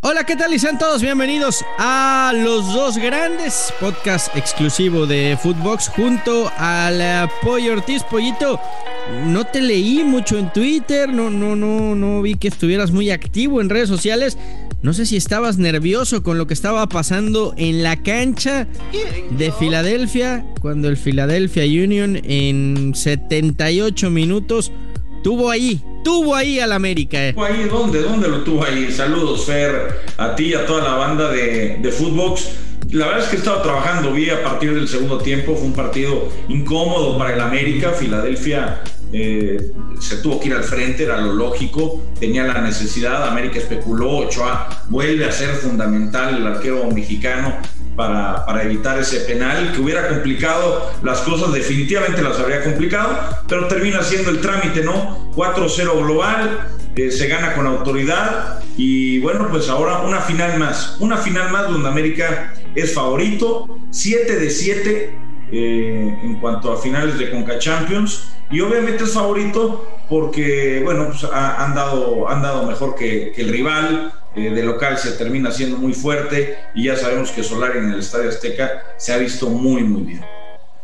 Hola, ¿qué tal? Y sean todos bienvenidos a Los Dos Grandes, podcast exclusivo de Footbox junto al eh, Pollo Ortiz. Pollito, no te leí mucho en Twitter, no, no, no, no vi que estuvieras muy activo en redes sociales. No sé si estabas nervioso con lo que estaba pasando en la cancha de Filadelfia, cuando el Philadelphia Union en 78 minutos tuvo ahí, tuvo ahí al América. ¿Tuvo ahí? ¿Dónde? ¿Dónde lo tuvo ahí? Saludos, Fer, a ti y a toda la banda de, de Footbox. La verdad es que estaba trabajando bien a partir del segundo tiempo. Fue un partido incómodo para el América. Filadelfia eh, se tuvo que ir al frente, era lo lógico, tenía la necesidad, América especuló, Ochoa vuelve a ser fundamental el arquero mexicano para, evitar ese penal que hubiera complicado las cosas, definitivamente las habría complicado, pero termina siendo el trámite, ¿no? 4-0 global, eh, se gana con autoridad y bueno, pues ahora una final más, una final más donde América es favorito, 7 de 7 eh, en cuanto a finales de Conca Champions y obviamente es favorito porque, bueno, pues han, dado, han dado mejor que, el rival. Eh, de local se termina siendo muy fuerte y ya sabemos que Solari en el Estadio Azteca se ha visto muy, muy bien.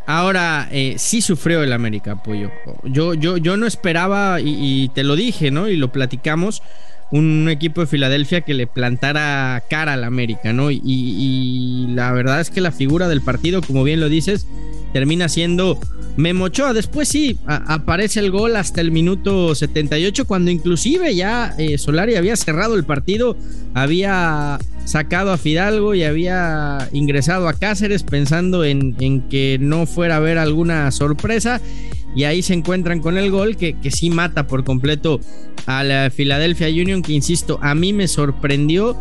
Ahora, eh, sí sufrió el América, apoyo. Yo, yo, yo no esperaba, y, te lo dije, ¿no? Y lo platicamos, un equipo de Filadelfia que le plantara cara al América, ¿no? y, la verdad es que la figura del partido, como bien lo dices, termina siendo Memo Ochoa. Después sí, aparece el gol hasta el minuto 78, cuando inclusive ya eh, Solari había cerrado el partido, había sacado a Fidalgo y había ingresado a Cáceres pensando en, que no fuera a haber alguna sorpresa. Y ahí se encuentran con el gol que, que sí mata por completo a la Philadelphia Union, que insisto, a mí me sorprendió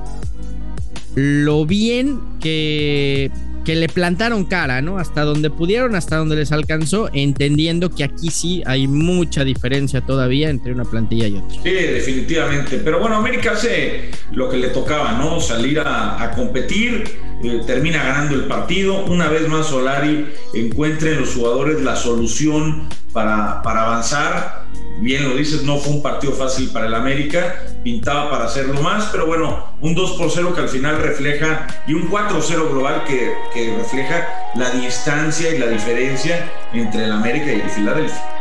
lo bien que que le plantaron cara, ¿no? Hasta donde pudieron, hasta donde les alcanzó, entendiendo que aquí sí hay mucha diferencia todavía entre una plantilla y otra. Sí, definitivamente. Pero bueno, América hace lo que le tocaba, ¿no? Salir a, competir, eh, termina ganando el partido. Una vez más, Solari encuentra en los jugadores la solución para, para avanzar bien lo dices, no fue un partido fácil para el América, pintaba para hacerlo más, pero bueno, un 2 por 0 que al final refleja, y un 4-0 global que, que refleja la distancia y la diferencia entre el América y el Filadelfia.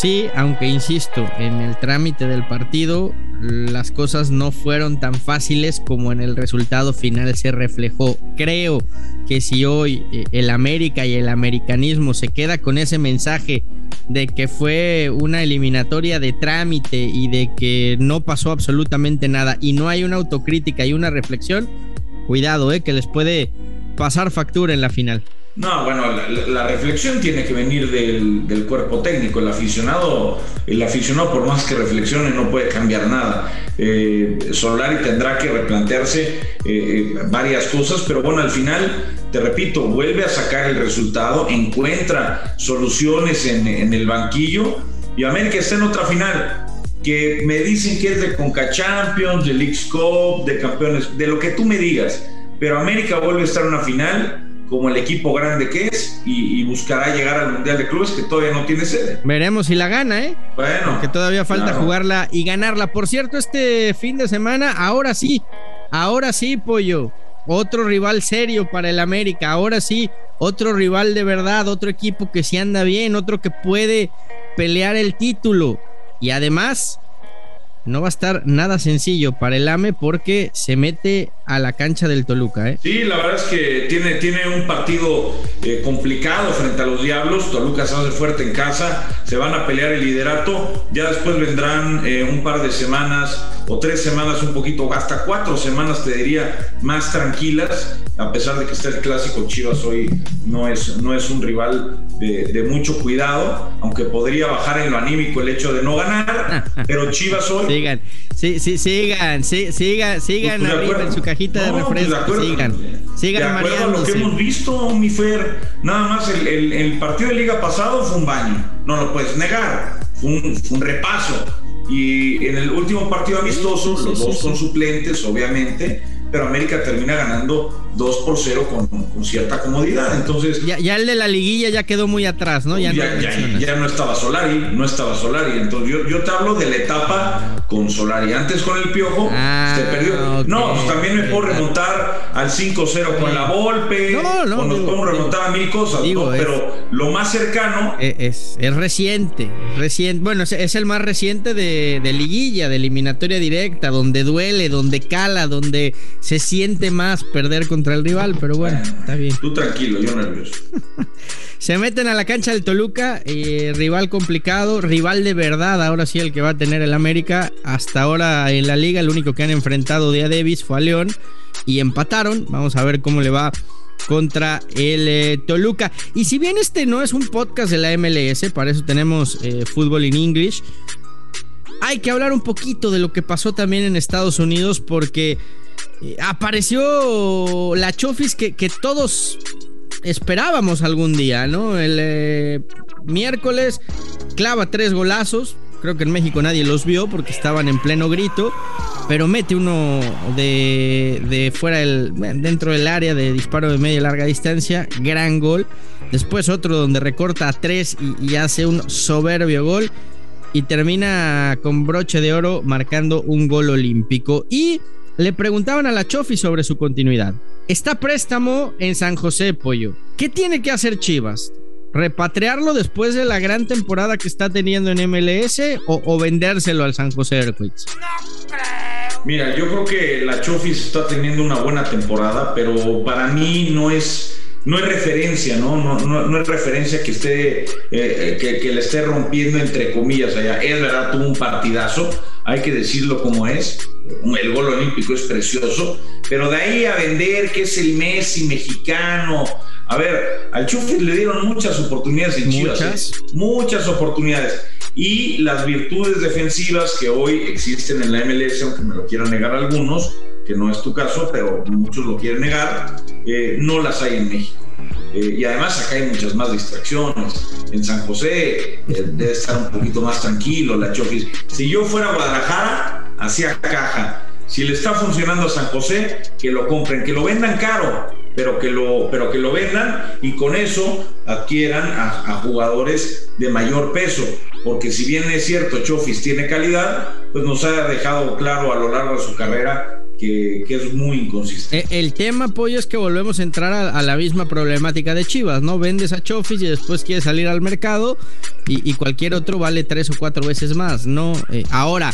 Sí, aunque insisto, en el trámite del partido las cosas no fueron tan fáciles como en el resultado final se reflejó. Creo que si hoy eh, el América y el americanismo se queda con ese mensaje de que fue una eliminatoria de trámite y de que no pasó absolutamente nada y no hay una autocrítica y una reflexión, cuidado, eh, que les puede pasar factura en la final. No, bueno, la, reflexión tiene que venir del, cuerpo técnico. El aficionado, el aficionado, por más que reflexione, no puede cambiar nada. Eh, Solari tendrá que replantearse eh, varias cosas, pero bueno, al final, te repito, vuelve a sacar el resultado, encuentra soluciones en, en el banquillo y América está en otra final que me dicen que es de Conca Champions, de League Cup, de campeones, de lo que tú me digas, pero América vuelve a estar en una final como el equipo grande que es y, buscará llegar al Mundial de Clubes que todavía no tiene sede. Veremos si la gana, ¿eh? Bueno. Que todavía falta jugarla y ganarla. Por cierto, este fin de semana, ahora sí, ahora sí, pollo. Otro rival serio para el América. Ahora sí, otro rival de verdad, otro equipo que sí anda bien, otro que puede pelear el título. Y además, no va a estar nada sencillo para el AME porque se mete a la cancha del Toluca. ¿eh? Sí, la verdad es que tiene, tiene un partido eh, complicado frente a los Diablos. Toluca se hace fuerte en casa, se van a pelear el liderato. Ya después vendrán eh, un par de semanas o tres semanas, un poquito, hasta cuatro semanas, te diría, más tranquilas. A pesar de que está el clásico, Chivas hoy no es, no es un rival de, mucho cuidado, aunque podría bajar en lo anímico el hecho de no ganar. pero Chivas hoy. Sigan, sí, sí, sigan, sí, sigan, sigan pues, arriba en su cajita de pues, refresco. sigan, sigan de lo que hemos visto, mi Fer, nada más el, partido de liga pasado fue un baño, no lo puedes negar, fue un, repaso. Y en el último partido amistoso, los dos son suplentes, obviamente, pero América termina ganando 2 por 0 con, cierta comodidad. Entonces. Ya, el de la liguilla ya quedó muy atrás, ¿no? Ya, ya, no, estaba Solari, no estaba Solari. Entonces yo, yo, te hablo de la etapa con Solari. Antes con el Piojo ah, se perdió. no, pues también me puedo remontar al 5-0 con la Volpe. No, no. O nos podemos remontar a mil cosas, pero lo más cercano. E, es, es, reciente, reciente. Bueno, es, el más reciente de, de liguilla, de eliminatoria directa, donde duele, donde cala, donde se siente más perder contra el rival, pero bueno, está bien. Tú tranquilo, yo nervioso. Se meten a la cancha del Toluca, eh, rival complicado, rival de verdad, ahora sí el que va a tener el América. Hasta ahora en la liga el único que han enfrentado de a Davis fue a León y empataron. Vamos a ver cómo le va contra el eh, Toluca. Y si bien este no es un podcast de la MLS, para eso tenemos eh, fútbol in English, hay que hablar un poquito de lo que pasó también en Estados Unidos porque apareció la Chofis que, que, todos esperábamos algún día, ¿no? El eh, miércoles clava tres golazos. Creo que en México nadie los vio porque estaban en pleno grito. Pero mete uno de, de fuera del, dentro del área de disparo de media y larga distancia. Gran gol. Después otro donde recorta a tres y hace un soberbio gol y termina con broche de oro marcando un gol olímpico. Y le preguntaban a la Chofi sobre su continuidad. Está préstamo en San José, Pollo. ¿Qué tiene que hacer Chivas? ¿Repatriarlo después de la gran temporada que está teniendo en MLS o, vendérselo al San José Earthquakes? Mira, yo creo que la Chofis está teniendo una buena temporada, pero para mí no es no es referencia, ¿no? No, no, es referencia que esté, eh, que, que, le esté rompiendo entre comillas allá. Es verdad, tuvo un partidazo, hay que decirlo como es. El gol olímpico es precioso, pero de ahí a vender que es el Messi mexicano. A ver, al Chufi le dieron muchas oportunidades en Chivas, ¿eh? muchas oportunidades. Y las virtudes defensivas que hoy existen en la MLS, aunque me lo quieran negar algunos, que no es tu caso, pero muchos lo quieren negar, eh, no las hay en México. Eh, y además acá hay muchas más distracciones. En San José eh, debe estar un poquito más tranquilo la Chofis. Si yo fuera a Guadalajara, hacía caja. Si le está funcionando a San José, que lo compren, que lo vendan caro, pero que lo, pero que lo vendan y con eso adquieran a, jugadores de mayor peso. Porque si bien es cierto, Chofis tiene calidad, pues nos ha dejado claro a lo largo de su carrera que, es muy inconsistente. Eh, el tema, Pollo, es que volvemos a entrar a, la misma problemática de Chivas, ¿no? Vendes a Chofis y después quieres salir al mercado y, cualquier otro vale tres o cuatro veces más, ¿no? Eh, ahora,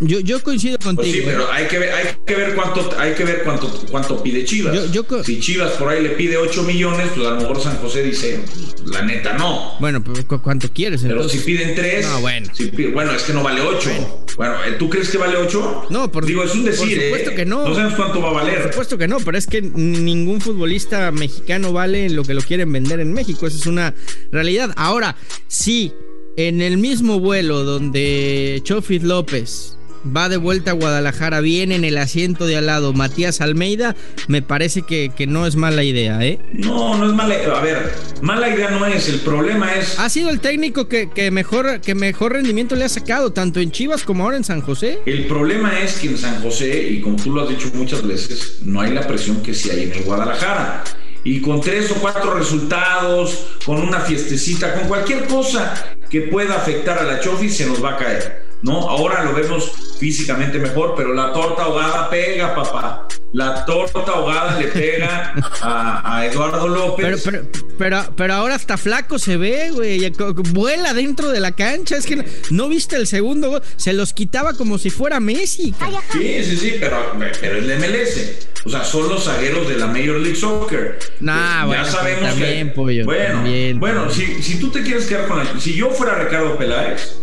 yo, yo coincido pues contigo. sí, pero hay que ver, hay que ver cuánto, hay que ver cuánto, cuánto pide Chivas. si Chivas por ahí le pide 8 millones, pues a lo mejor San José dice, la neta no. Bueno, pero ¿cuánto quieres? Pero si piden 3, no, bueno. bueno, es que no vale 8. Bueno. Eh, ¿tú crees que vale 8? No, por, Digo, es un decir. Por supuesto ¿eh? que no. No sabemos cuánto va a valer. Por supuesto que no, pero es que ningún futbolista mexicano vale lo que lo quieren vender en México. Esa es una realidad. Ahora, sí, en el mismo vuelo donde Chofis López va de vuelta a Guadalajara, viene en el asiento de al lado Matías Almeida, me parece que, no es mala idea, ¿eh? No, no es mala idea. A ver, mala idea no es, el problema es... Ha sido el técnico que, mejor, que mejor rendimiento le ha sacado, tanto en Chivas como ahora en San José. El problema es que en San José, y como tú lo has dicho muchas veces, no hay la presión que sí hay en el Guadalajara y con tres o cuatro resultados, con una fiestecita, con cualquier cosa que pueda afectar a la Chofi, se nos va a caer. ¿No? Ahora lo vemos físicamente mejor, pero la torta ahogada pega, papá. La torta ahogada le pega a, Eduardo López. Pero, pero, pero, ahora hasta flaco se ve, güey. Vuela dentro de la cancha. Es que no, viste el segundo Se los quitaba como si fuera Messi. Sí, sí, sí, pero, pero es de MLS. O sea, son los zagueros de la Major League Soccer. Nah, ya sabemos que. bueno, bueno si, si tú te quieres quedar con la. Si yo fuera Ricardo Peláez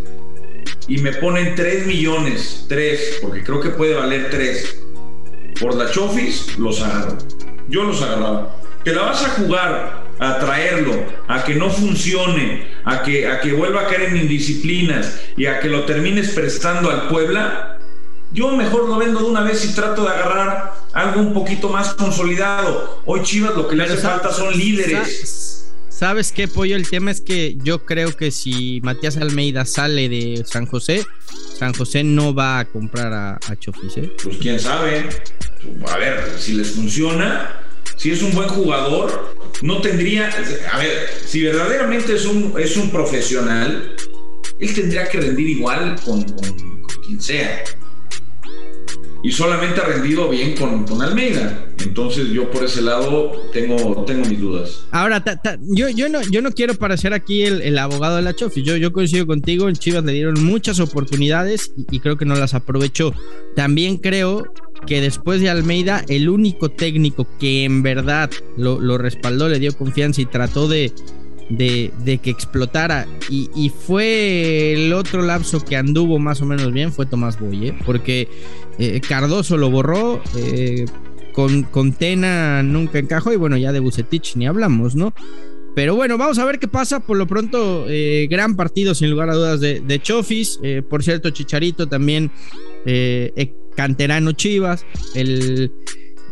y me ponen 3 millones, 3, porque creo que puede valer 3, por la Chofis, los agarro. Yo los agarraba. Que la vas a jugar a traerlo, a que no funcione, a que, a que vuelva a caer en indisciplinas y a que lo termines prestando al Puebla, yo mejor lo vendo de una vez y trato de agarrar algo un poquito más consolidado. Hoy Chivas lo que le hace falta son líderes. ¿Sabes qué, Pollo? El tema es que yo creo que si Matías Almeida sale de San José, San José no va a comprar a, a Chofis, ¿eh? Pues quién sabe. A ver, si les funciona, si es un buen jugador, no tendría, a ver, si verdaderamente es un, es un profesional, él tendría que rendir igual con, quien sea. Y solamente ha rendido bien con, con, Almeida. Entonces yo por ese lado tengo, tengo mis dudas. Ahora, yo, yo, no, yo no quiero parecer aquí el, abogado de la Chofi. Yo, yo coincido contigo, en Chivas le dieron muchas oportunidades y, y creo que no las aprovechó. También creo que después de Almeida, el único técnico que en verdad lo, respaldó, le dio confianza y trató de, de, que explotara. Y, fue el otro lapso que anduvo más o menos bien, fue Tomás Boye, porque eh, Cardoso lo borró. Eh, con, con, Tena nunca encajó y bueno, ya de Bucetich ni hablamos, ¿no? Pero bueno, vamos a ver qué pasa. Por lo pronto, eh, gran partido sin lugar a dudas de, de Chofis. por cierto, Chicharito también canterano Chivas, el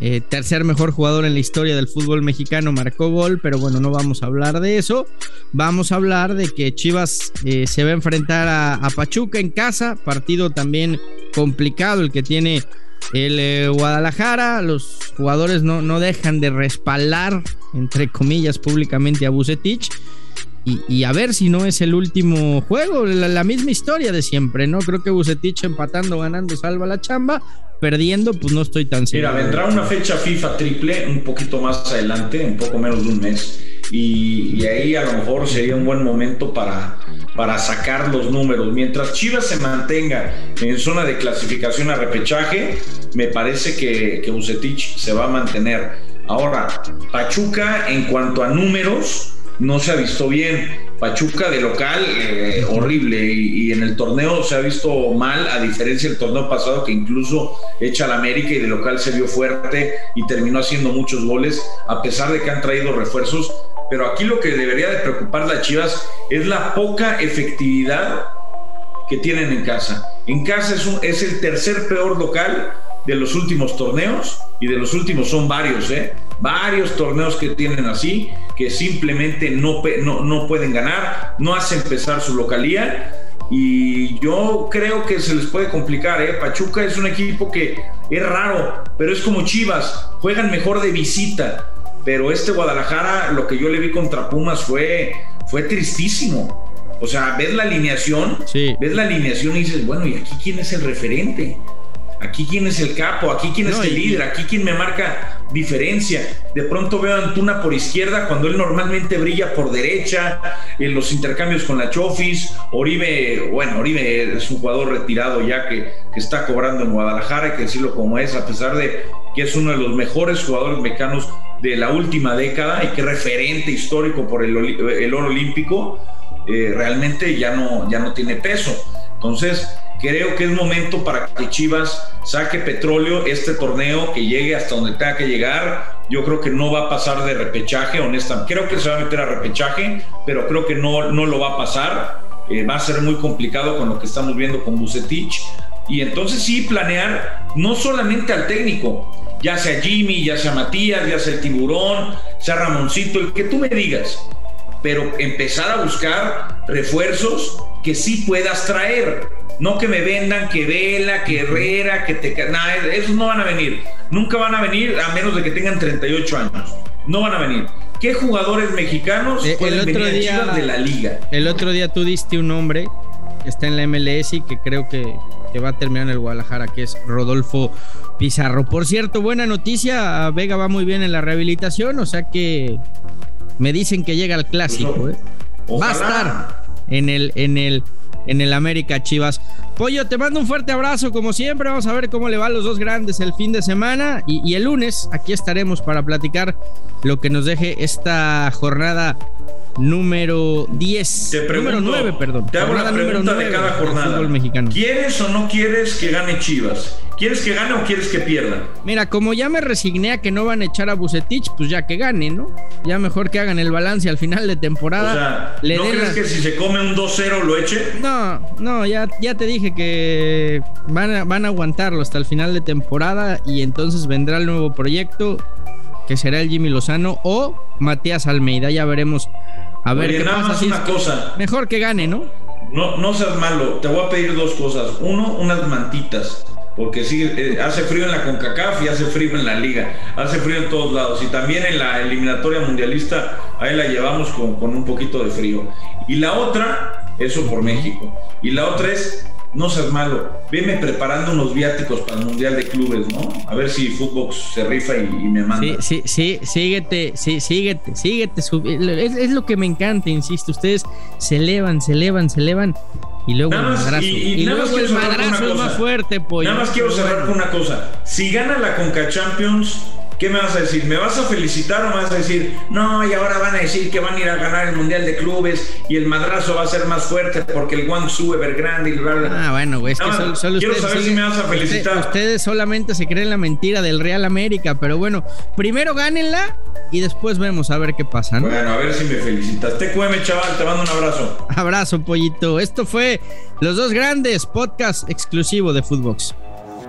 eh, tercer mejor jugador en la historia del fútbol mexicano, marcó gol, pero bueno, no vamos a hablar de eso. Vamos a hablar de que Chivas eh, se va a enfrentar a, Pachuca en casa, partido también complicado el que tiene el eh, Guadalajara. Los jugadores no, no dejan de respaldar, entre comillas, públicamente a Bucetich. Y, a ver si no es el último juego, la, misma historia de siempre, ¿no? Creo que Bucetich empatando, ganando, salva la chamba, perdiendo, pues no estoy tan seguro. Mira, vendrá una fecha FIFA triple un poquito más adelante, un poco menos de un mes, y, ahí a lo mejor sería un buen momento para, para sacar los números. Mientras Chivas se mantenga en zona de clasificación a repechaje, me parece que, que Bucetich se va a mantener. Ahora, Pachuca, en cuanto a números, no se ha visto bien. Pachuca de local, eh, horrible, y, en el torneo se ha visto mal, a diferencia del torneo pasado que incluso echa al América y de local se vio fuerte y terminó haciendo muchos goles, a pesar de que han traído refuerzos. Pero aquí lo que debería de preocupar las Chivas es la poca efectividad que tienen en casa. En casa es, es el tercer peor local de los últimos torneos y de los últimos son varios, ¿eh? Varios torneos que tienen así, que simplemente no, no, pueden ganar, no hacen empezar su localía y yo creo que se les puede complicar. ¿eh? Pachuca es un equipo que es raro, pero es como Chivas, juegan mejor de visita. Pero este Guadalajara, lo que yo le vi contra Pumas fue, fue tristísimo. O sea, ves la alineación, ves la alineación y dices, bueno, ¿y aquí quién es el referente? Aquí quién es el capo, aquí quién es el líder, aquí quién me marca diferencia. De pronto veo a Antuna por izquierda cuando él normalmente brilla por derecha, en los intercambios con la Chofis. Oribe, bueno, Oribe es un jugador retirado ya que, está cobrando en Guadalajara, hay que decirlo como es, a pesar de que es uno de los mejores jugadores mexicanos de la última década y que referente histórico por el, oro olímpico, eh, realmente ya no, ya no tiene peso. Entonces, Creo que es momento para que Chivas saque petróleo este torneo, que llegue hasta donde tenga que llegar. Yo creo que no va a pasar de repechaje, honestamente. Creo que se va a meter a repechaje, pero creo que no, no lo va a pasar. Eh, va a ser muy complicado con lo que estamos viendo con Bucetich. Y entonces sí planear no solamente al técnico, ya sea Jimmy, ya sea Matías, ya sea el tiburón, sea Ramoncito, el que tú me digas, pero empezar a buscar refuerzos que sí puedas traer no que me vendan que Vela, que Herrera, que te... Nada, esos no van a venir. Nunca van a venir a menos de que tengan 38 años. No van a venir. ¿Qué jugadores mexicanos eh, pueden venir día, de la liga? El otro día tú diste un nombre que está en la MLS y que creo que, que va a terminar en el Guadalajara, que es Rodolfo Pizarro. Por cierto, buena noticia, Vega va muy bien en la rehabilitación, o sea que me dicen que llega al clásico. Pues, ¿eh? Va a estar en el, en el en el América Chivas. Pollo, te mando un fuerte abrazo como siempre. Vamos a ver cómo le va a los dos grandes el fin de semana y, y el lunes aquí estaremos para platicar lo que nos deje esta jornada número 10. Te pregunto, número 9, perdón. Te hago la pregunta de cada jornada. Mexicano. ¿Quieres o no quieres que gane Chivas? ¿Quieres que gane o quieres que pierda? Mira, como ya me resigné a que no van a echar a Bucetich, pues ya que gane, ¿no? Ya mejor que hagan el balance al final de temporada. O sea, ¿no crees que si se come un 2-0 lo eche? No, no, ya, ya te dije que van a, van a aguantarlo hasta el final de temporada y entonces vendrá el nuevo proyecto que será el Jimmy Lozano o Matías Almeida. Ya veremos. A ver qué pasa. una cosa. Mejor que gane, ¿no? No, no seas malo. Te voy a pedir dos cosas. Uno, unas mantitas. Porque sí, eh, hace frío en la CONCACAF y hace frío en la liga, hace frío en todos lados y también en la eliminatoria mundialista ahí la llevamos con, con un poquito de frío. Y la otra, eso por México, y la otra es no seas malo, veme preparando unos viáticos para el Mundial de Clubes, ¿no? A ver si Footbox se rifa y, me manda. Sí, sí, sí, síguete, sí, síguete, síguete. Es, es, lo que me encanta, insisto, ustedes se elevan, se elevan, se elevan. Y luego el madrazo. Y, luego el madrazo es más fuerte, pollo. Nada más quiero cerrar con una cosa. Si gana la Conca Champions, ¿Qué me vas a decir? ¿Me vas a felicitar o me vas a decir, no, y ahora van a decir que van a ir a ganar el Mundial de Clubes y el madrazo va a ser más fuerte porque el Guangzhou Evergrande y bla, bla, Ah, bueno, güey, es que solo, Quiero saber si me vas a felicitar. ustedes solamente se creen la mentira del Real América, pero bueno, primero gánenla y después vemos a ver qué pasa, ¿no? Bueno, a ver si me felicitas. Te cueme, chaval, te mando un abrazo. Abrazo, pollito. Esto fue Los Dos Grandes, podcast exclusivo de Footbox.